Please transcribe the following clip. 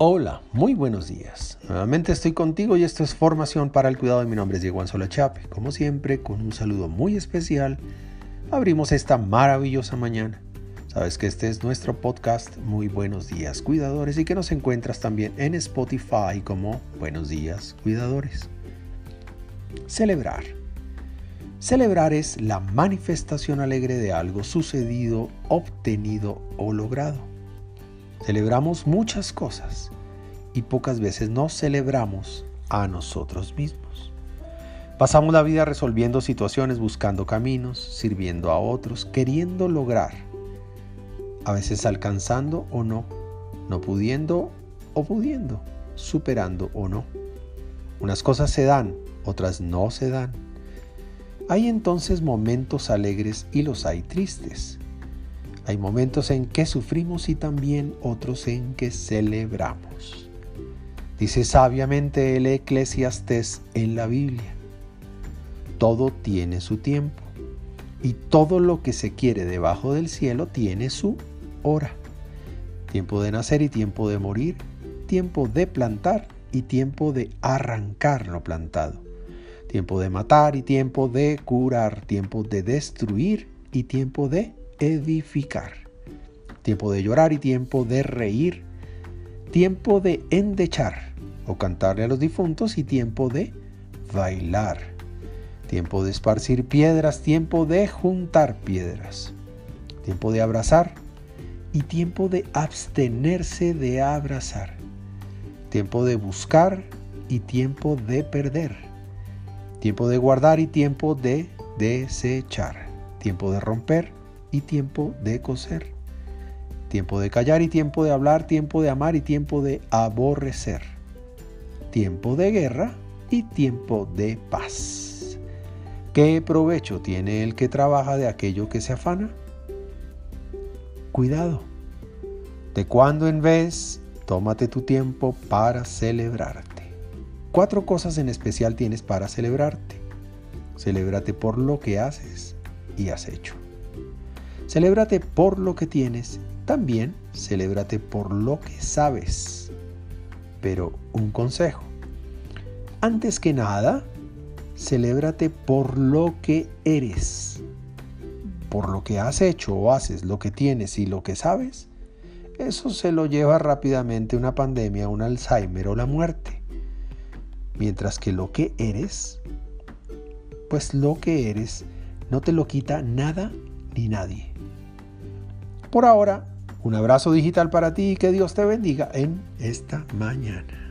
Hola, muy buenos días. Nuevamente estoy contigo y esto es Formación para el Cuidado. Mi nombre es Diego Anzola Chape. Como siempre, con un saludo muy especial, abrimos esta maravillosa mañana. Sabes que este es nuestro podcast Muy Buenos Días Cuidadores y que nos encuentras también en Spotify como Buenos Días Cuidadores. Celebrar. Celebrar es la manifestación alegre de algo sucedido, obtenido o logrado. Celebramos muchas cosas y pocas veces nos celebramos a nosotros mismos. Pasamos la vida resolviendo situaciones, buscando caminos, sirviendo a otros, queriendo lograr, a veces alcanzando o no, no pudiendo o pudiendo, superando o no. Unas cosas se dan, otras no se dan. Hay entonces momentos alegres y los hay tristes. Hay momentos en que sufrimos y también otros en que celebramos. Dice sabiamente el eclesiastés en la Biblia, todo tiene su tiempo y todo lo que se quiere debajo del cielo tiene su hora. Tiempo de nacer y tiempo de morir, tiempo de plantar y tiempo de arrancar lo plantado. Tiempo de matar y tiempo de curar, tiempo de destruir y tiempo de edificar. Tiempo de llorar y tiempo de reír. Tiempo de endechar o cantarle a los difuntos y tiempo de bailar. Tiempo de esparcir piedras, tiempo de juntar piedras. Tiempo de abrazar y tiempo de abstenerse de abrazar. Tiempo de buscar y tiempo de perder. Tiempo de guardar y tiempo de desechar. Tiempo de romper y tiempo de coser. Tiempo de callar y tiempo de hablar, tiempo de amar y tiempo de aborrecer. Tiempo de guerra y tiempo de paz. ¿Qué provecho tiene el que trabaja de aquello que se afana? Cuidado. De cuando en vez, tómate tu tiempo para celebrarte. Cuatro cosas en especial tienes para celebrarte. Celébrate por lo que haces y has hecho. Celébrate por lo que tienes, también celébrate por lo que sabes. Pero un consejo. Antes que nada, celébrate por lo que eres. Por lo que has hecho o haces, lo que tienes y lo que sabes, eso se lo lleva rápidamente una pandemia, un Alzheimer o la muerte. Mientras que lo que eres, pues lo que eres no te lo quita nada ni nadie. Por ahora, un abrazo digital para ti y que Dios te bendiga en esta mañana.